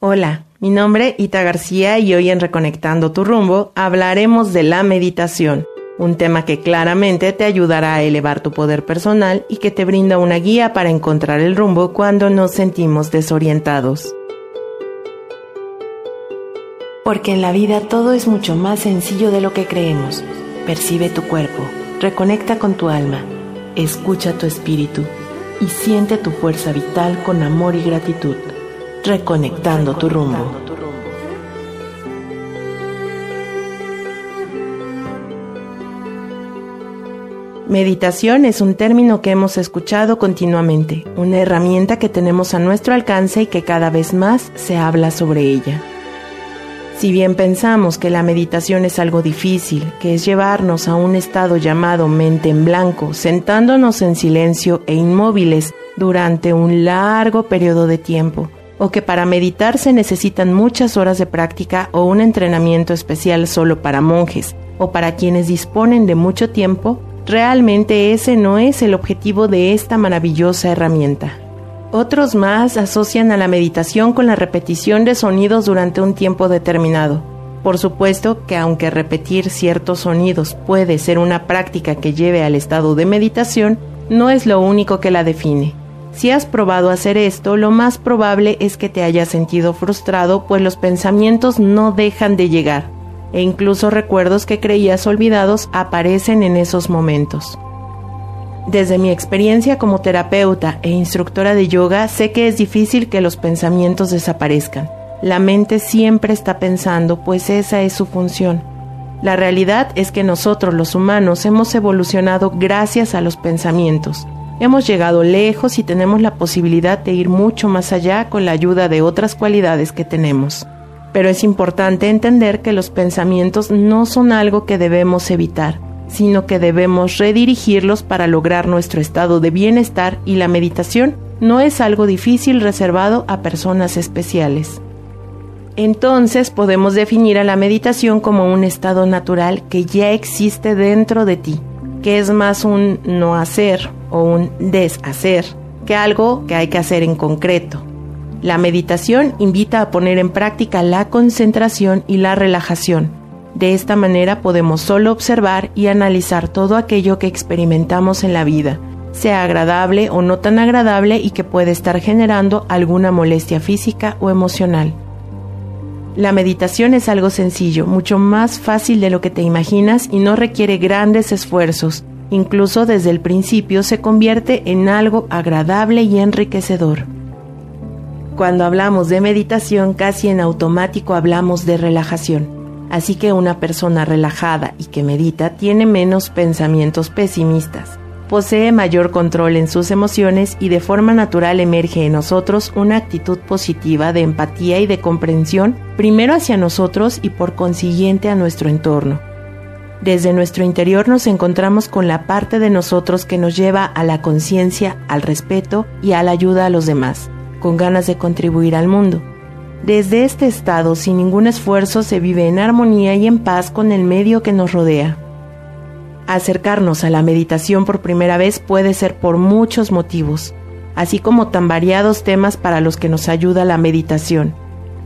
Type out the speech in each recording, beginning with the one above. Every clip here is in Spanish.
Hola, mi nombre Ita García y hoy en Reconectando tu rumbo hablaremos de la meditación, un tema que claramente te ayudará a elevar tu poder personal y que te brinda una guía para encontrar el rumbo cuando nos sentimos desorientados. Porque en la vida todo es mucho más sencillo de lo que creemos. Percibe tu cuerpo, reconecta con tu alma, escucha tu espíritu y siente tu fuerza vital con amor y gratitud reconectando tu rumbo. Meditación es un término que hemos escuchado continuamente, una herramienta que tenemos a nuestro alcance y que cada vez más se habla sobre ella. Si bien pensamos que la meditación es algo difícil, que es llevarnos a un estado llamado mente en blanco, sentándonos en silencio e inmóviles durante un largo periodo de tiempo, o que para meditar se necesitan muchas horas de práctica o un entrenamiento especial solo para monjes o para quienes disponen de mucho tiempo, realmente ese no es el objetivo de esta maravillosa herramienta. Otros más asocian a la meditación con la repetición de sonidos durante un tiempo determinado. Por supuesto que aunque repetir ciertos sonidos puede ser una práctica que lleve al estado de meditación, no es lo único que la define. Si has probado hacer esto, lo más probable es que te hayas sentido frustrado, pues los pensamientos no dejan de llegar, e incluso recuerdos que creías olvidados aparecen en esos momentos. Desde mi experiencia como terapeuta e instructora de yoga, sé que es difícil que los pensamientos desaparezcan. La mente siempre está pensando, pues esa es su función. La realidad es que nosotros los humanos hemos evolucionado gracias a los pensamientos Hemos llegado lejos y tenemos la posibilidad de ir mucho más allá con la ayuda de otras cualidades que tenemos. Pero es importante entender que los pensamientos no son algo que debemos evitar, sino que debemos redirigirlos para lograr nuestro estado de bienestar y la meditación no es algo difícil reservado a personas especiales. Entonces podemos definir a la meditación como un estado natural que ya existe dentro de ti, que es más un no hacer o un deshacer que algo que hay que hacer en concreto. La meditación invita a poner en práctica la concentración y la relajación. De esta manera podemos solo observar y analizar todo aquello que experimentamos en la vida, sea agradable o no tan agradable y que puede estar generando alguna molestia física o emocional. La meditación es algo sencillo, mucho más fácil de lo que te imaginas y no requiere grandes esfuerzos. Incluso desde el principio se convierte en algo agradable y enriquecedor. Cuando hablamos de meditación casi en automático hablamos de relajación. Así que una persona relajada y que medita tiene menos pensamientos pesimistas posee mayor control en sus emociones y de forma natural emerge en nosotros una actitud positiva de empatía y de comprensión, primero hacia nosotros y por consiguiente a nuestro entorno. Desde nuestro interior nos encontramos con la parte de nosotros que nos lleva a la conciencia, al respeto y a la ayuda a los demás, con ganas de contribuir al mundo. Desde este estado, sin ningún esfuerzo, se vive en armonía y en paz con el medio que nos rodea. Acercarnos a la meditación por primera vez puede ser por muchos motivos, así como tan variados temas para los que nos ayuda la meditación,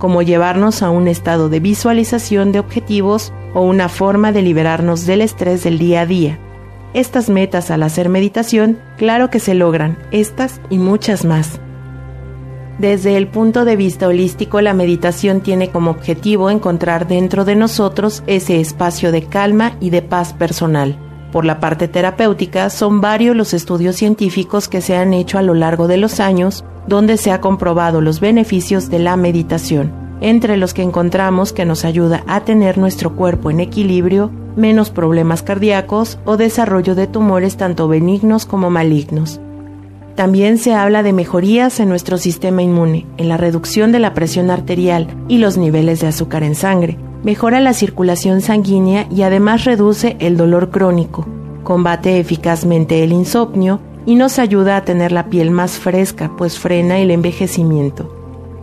como llevarnos a un estado de visualización de objetivos o una forma de liberarnos del estrés del día a día. Estas metas al hacer meditación, claro que se logran, estas y muchas más. Desde el punto de vista holístico, la meditación tiene como objetivo encontrar dentro de nosotros ese espacio de calma y de paz personal. Por la parte terapéutica, son varios los estudios científicos que se han hecho a lo largo de los años donde se ha comprobado los beneficios de la meditación, entre los que encontramos que nos ayuda a tener nuestro cuerpo en equilibrio, menos problemas cardíacos o desarrollo de tumores tanto benignos como malignos. También se habla de mejorías en nuestro sistema inmune, en la reducción de la presión arterial y los niveles de azúcar en sangre, mejora la circulación sanguínea y además reduce el dolor crónico, combate eficazmente el insomnio y nos ayuda a tener la piel más fresca, pues frena el envejecimiento.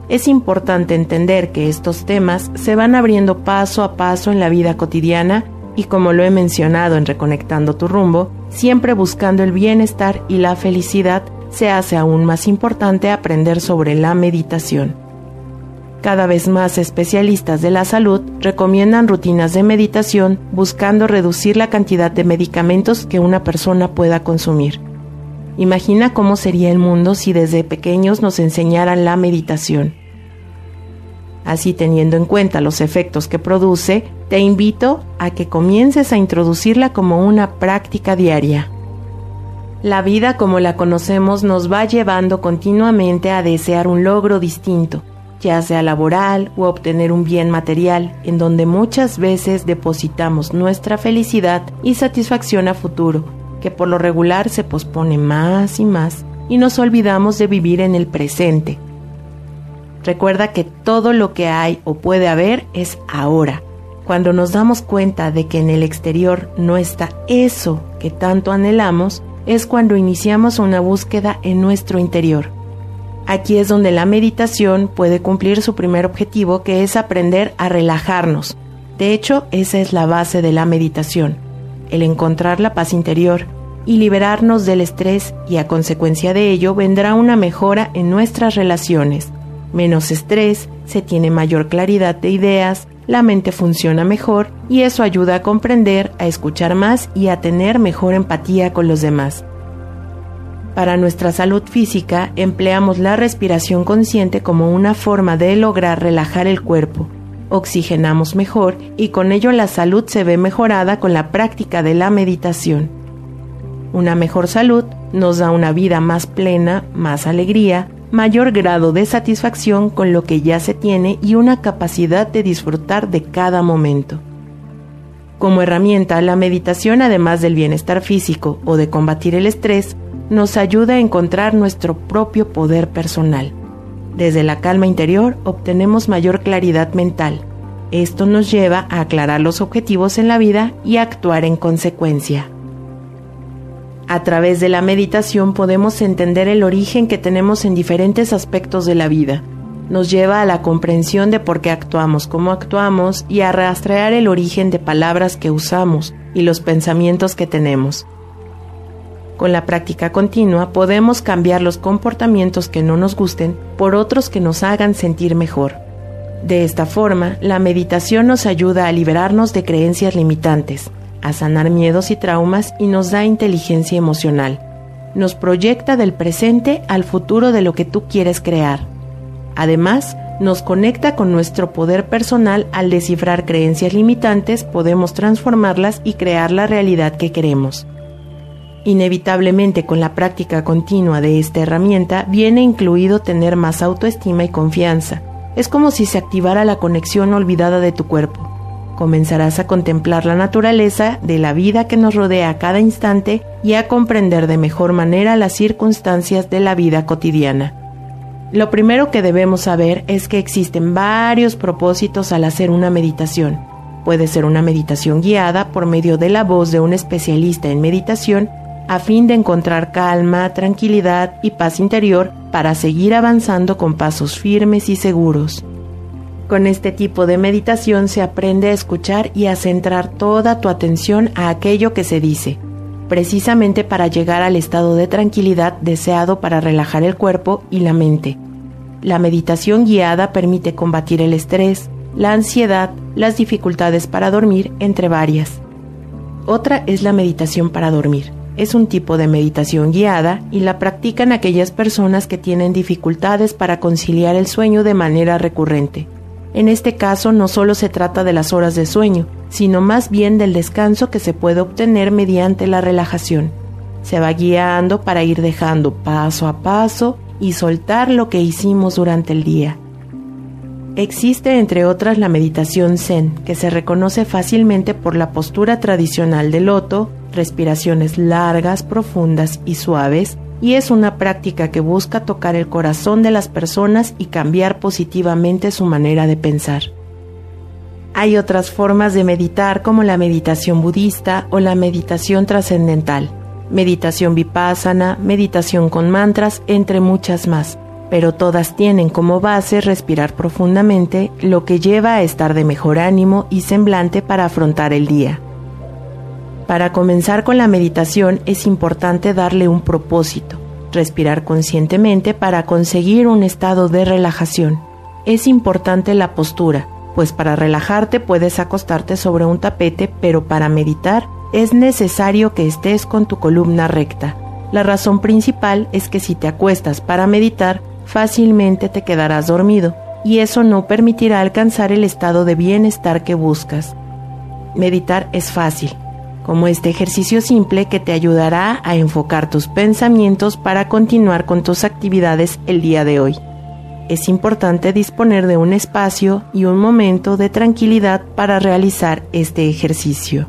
Es importante entender que estos temas se van abriendo paso a paso en la vida cotidiana y como lo he mencionado en Reconectando tu rumbo, siempre buscando el bienestar y la felicidad, se hace aún más importante aprender sobre la meditación. Cada vez más especialistas de la salud recomiendan rutinas de meditación buscando reducir la cantidad de medicamentos que una persona pueda consumir. Imagina cómo sería el mundo si desde pequeños nos enseñaran la meditación. Así teniendo en cuenta los efectos que produce, te invito a que comiences a introducirla como una práctica diaria. La vida como la conocemos nos va llevando continuamente a desear un logro distinto, ya sea laboral o obtener un bien material, en donde muchas veces depositamos nuestra felicidad y satisfacción a futuro, que por lo regular se pospone más y más y nos olvidamos de vivir en el presente. Recuerda que todo lo que hay o puede haber es ahora. Cuando nos damos cuenta de que en el exterior no está eso que tanto anhelamos, es cuando iniciamos una búsqueda en nuestro interior Aquí es donde la meditación puede cumplir su primer objetivo, que es aprender a relajarnos. De hecho, esa es la base de la meditación, el encontrar la paz interior y liberarnos del estrés y a consecuencia de ello vendrá una mejora en nuestras relaciones. Menos estrés, se tiene mayor claridad de ideas, la mente funciona mejor y eso ayuda a comprender, a escuchar más y a tener mejor empatía con los demás. Para nuestra salud física empleamos la respiración consciente como una forma de lograr relajar el cuerpo. Oxigenamos mejor y con ello la salud se ve mejorada con la práctica de la meditación. Una mejor salud nos da una vida más plena, más alegría, mayor grado de satisfacción con lo que ya se tiene y una capacidad de disfrutar de cada momento. Como herramienta, la meditación, además del bienestar físico o de combatir el estrés, nos ayuda a encontrar nuestro propio poder personal. Desde la calma interior obtenemos mayor claridad mental. Esto nos lleva a aclarar los objetivos en la vida y a actuar en consecuencia. A través de la meditación podemos entender el origen que tenemos en diferentes aspectos de la vida. Nos lleva a la comprensión de por qué actuamos como actuamos y a rastrear el origen de palabras que usamos y los pensamientos que tenemos. Con la práctica continua podemos cambiar los comportamientos que no nos gusten por otros que nos hagan sentir mejor. De esta forma, la meditación nos ayuda a liberarnos de creencias limitantes, a sanar miedos y traumas y nos da inteligencia emocional. Nos proyecta del presente al futuro de lo que tú quieres crear. Además, nos conecta con nuestro poder personal al descifrar creencias limitantes, podemos transformarlas y crear la realidad que queremos. Inevitablemente con la práctica continua de esta herramienta viene incluido tener más autoestima y confianza. Es como si se activara la conexión olvidada de tu cuerpo. Comenzarás a contemplar la naturaleza de la vida que nos rodea a cada instante y a comprender de mejor manera las circunstancias de la vida cotidiana. Lo primero que debemos saber es que existen varios propósitos al hacer una meditación. Puede ser una meditación guiada por medio de la voz de un especialista en meditación a fin de encontrar calma, tranquilidad y paz interior para seguir avanzando con pasos firmes y seguros. Con este tipo de meditación se aprende a escuchar y a centrar toda tu atención a aquello que se dice, precisamente para llegar al estado de tranquilidad deseado para relajar el cuerpo y la mente. La meditación guiada permite combatir el estrés, la ansiedad, las dificultades para dormir, entre varias. Otra es la meditación para dormir es un tipo de meditación guiada y la practican aquellas personas que tienen dificultades para conciliar el sueño de manera recurrente. En este caso no solo se trata de las horas de sueño, sino más bien del descanso que se puede obtener mediante la relajación. Se va guiando para ir dejando paso a paso y soltar lo que hicimos durante el día. Existe entre otras la meditación zen, que se reconoce fácilmente por la postura tradicional del loto, respiraciones largas, profundas y suaves, y es una práctica que busca tocar el corazón de las personas y cambiar positivamente su manera de pensar. Hay otras formas de meditar como la meditación budista o la meditación trascendental, meditación vipassana, meditación con mantras, entre muchas más, pero todas tienen como base respirar profundamente, lo que lleva a estar de mejor ánimo y semblante para afrontar el día. Para comenzar con la meditación es importante darle un propósito, respirar conscientemente para conseguir un estado de relajación. Es importante la postura, pues para relajarte puedes acostarte sobre un tapete, pero para meditar es necesario que estés con tu columna recta. La razón principal es que si te acuestas para meditar, fácilmente te quedarás dormido, y eso no permitirá alcanzar el estado de bienestar que buscas. Meditar es fácil, como este ejercicio simple que te ayudará a enfocar tus pensamientos para continuar con tus actividades el día de hoy. Es importante disponer de un espacio y un momento de tranquilidad para realizar este ejercicio.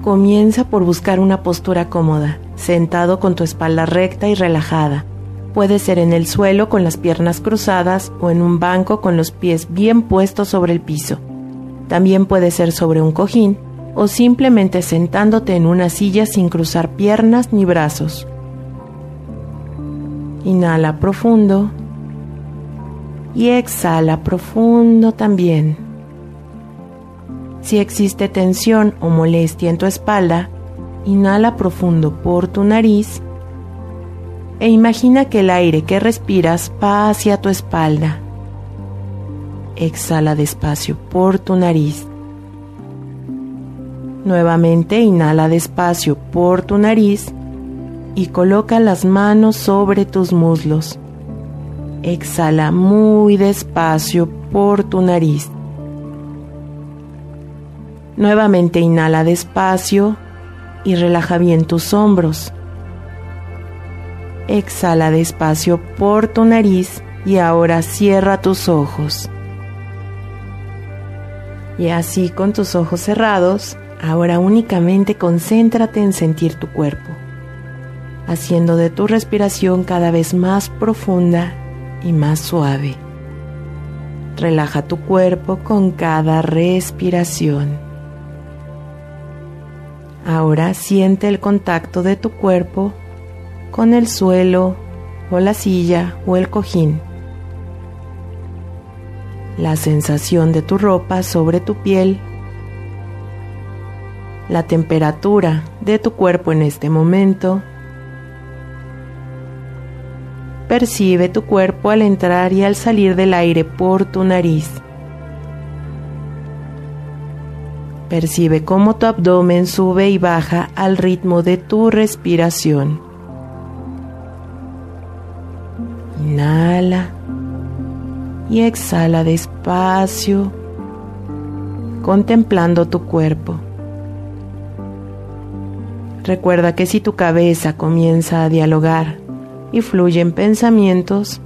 Comienza por buscar una postura cómoda, sentado con tu espalda recta y relajada. Puede ser en el suelo con las piernas cruzadas o en un banco con los pies bien puestos sobre el piso. También puede ser sobre un cojín o simplemente sentándote en una silla sin cruzar piernas ni brazos. Inhala profundo y exhala profundo también. Si existe tensión o molestia en tu espalda, inhala profundo por tu nariz e imagina que el aire que respiras va hacia tu espalda. Exhala despacio por tu nariz. Nuevamente inhala despacio por tu nariz y coloca las manos sobre tus muslos. Exhala muy despacio por tu nariz. Nuevamente inhala despacio y relaja bien tus hombros. Exhala despacio por tu nariz y ahora cierra tus ojos. Y así con tus ojos cerrados, ahora únicamente concéntrate en sentir tu cuerpo, haciendo de tu respiración cada vez más profunda y más suave. Relaja tu cuerpo con cada respiración. Ahora siente el contacto de tu cuerpo con el suelo o la silla o el cojín. La sensación de tu ropa sobre tu piel. La temperatura de tu cuerpo en este momento. Percibe tu cuerpo al entrar y al salir del aire por tu nariz. Percibe cómo tu abdomen sube y baja al ritmo de tu respiración. Inhala y exhala despacio, contemplando tu cuerpo. Recuerda que si tu cabeza comienza a dialogar y fluyen pensamientos,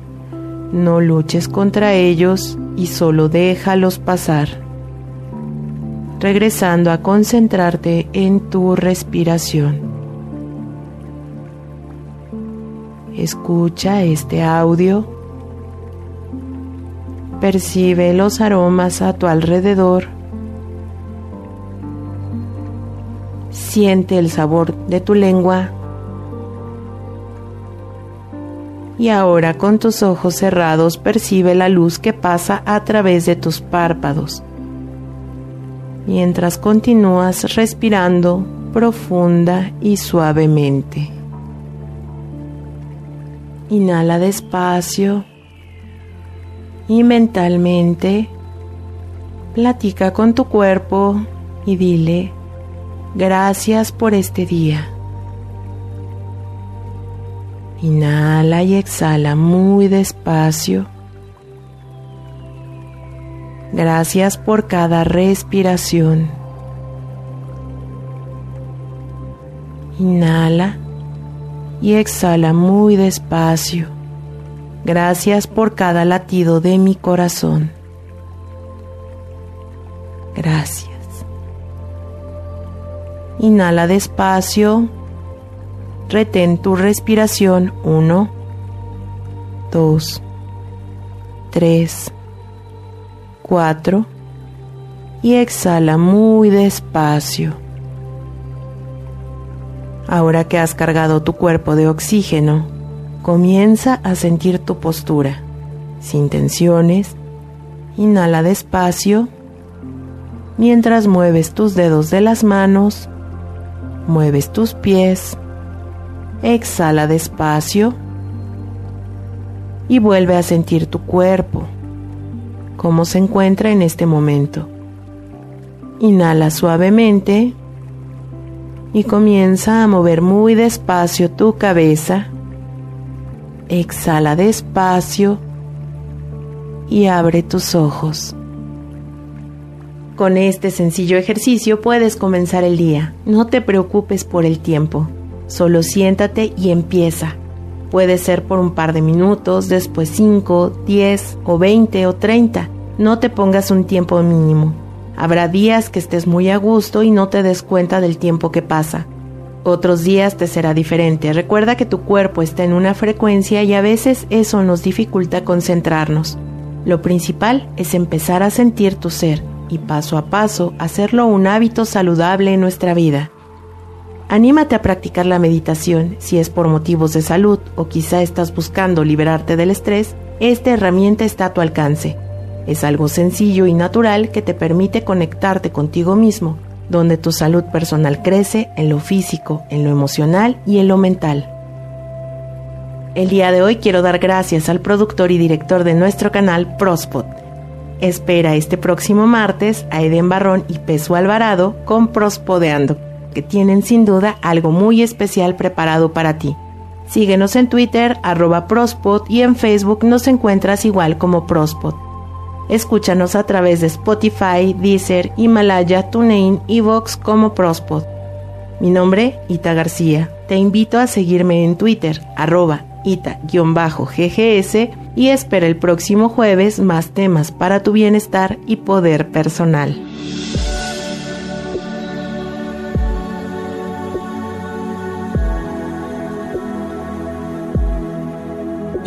no luches contra ellos y solo déjalos pasar, regresando a concentrarte en tu respiración. Escucha este audio. Percibe los aromas a tu alrededor. Siente el sabor de tu lengua. Y ahora con tus ojos cerrados percibe la luz que pasa a través de tus párpados. Mientras continúas respirando profunda y suavemente. Inhala despacio y mentalmente platica con tu cuerpo y dile gracias por este día. Inhala y exhala muy despacio. Gracias por cada respiración. Inhala y exhala muy despacio. Gracias por cada latido de mi corazón. Inhala despacio. Retén tu respiración. Uno, dos, tres, cuatro. Y exhala muy despacio. Ahora que has cargado tu cuerpo de oxígeno, comienza a sentir tu postura. Sin tensiones, inhala despacio mientras mueves tus dedos de las manos, mueves tus pies, exhala despacio y vuelve a sentir tu cuerpo, cómo se encuentra en este momento. Inhala suavemente y comienza a mover muy despacio tu cabeza. Exhala despacio y abre tus ojos. Con este sencillo ejercicio puedes comenzar el día. No te preocupes por el tiempo. Solo siéntate y empieza. Puede ser por un par de minutos, después 5, 10 o 20 o 30. No te pongas un tiempo mínimo. Habrá días que estés muy a gusto y no te des cuenta del tiempo que pasa. Otros días te será diferente. Recuerda que tu cuerpo está en una frecuencia y a veces eso nos dificulta concentrarnos. Lo principal es empezar a sentir tu ser y paso a paso hacerlo un hábito saludable en nuestra vida. Anímate a practicar la meditación si es por motivos de salud o quizá estás buscando liberarte del estrés, esta herramienta está a tu alcance. Es algo sencillo y natural que te permite conectarte contigo mismo, donde tu salud personal crece en lo físico, en lo emocional y en lo mental. El día de hoy quiero dar gracias al productor y director de nuestro canal Prospot, Espera este próximo martes a Eden Barrón y Peso Alvarado con Prospodeando, que tienen sin duda algo muy especial preparado para ti. Síguenos en Twitter, arroba Prospod, y en Facebook nos encuentras igual como Prospod. Escúchanos a través de Spotify, Deezer, Himalaya, TuneIn y Vox como Prospod. Mi nombre, Ita García. Te invito a seguirme en Twitter, arroba ita-ggs y espera el próximo jueves más temas para tu bienestar y poder personal.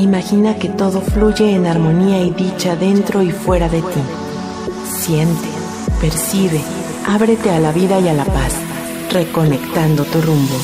Imagina que todo fluye en armonía y dicha dentro y fuera de ti. Siente, percibe, ábrete a la vida y a la paz, reconectando tu rumbo.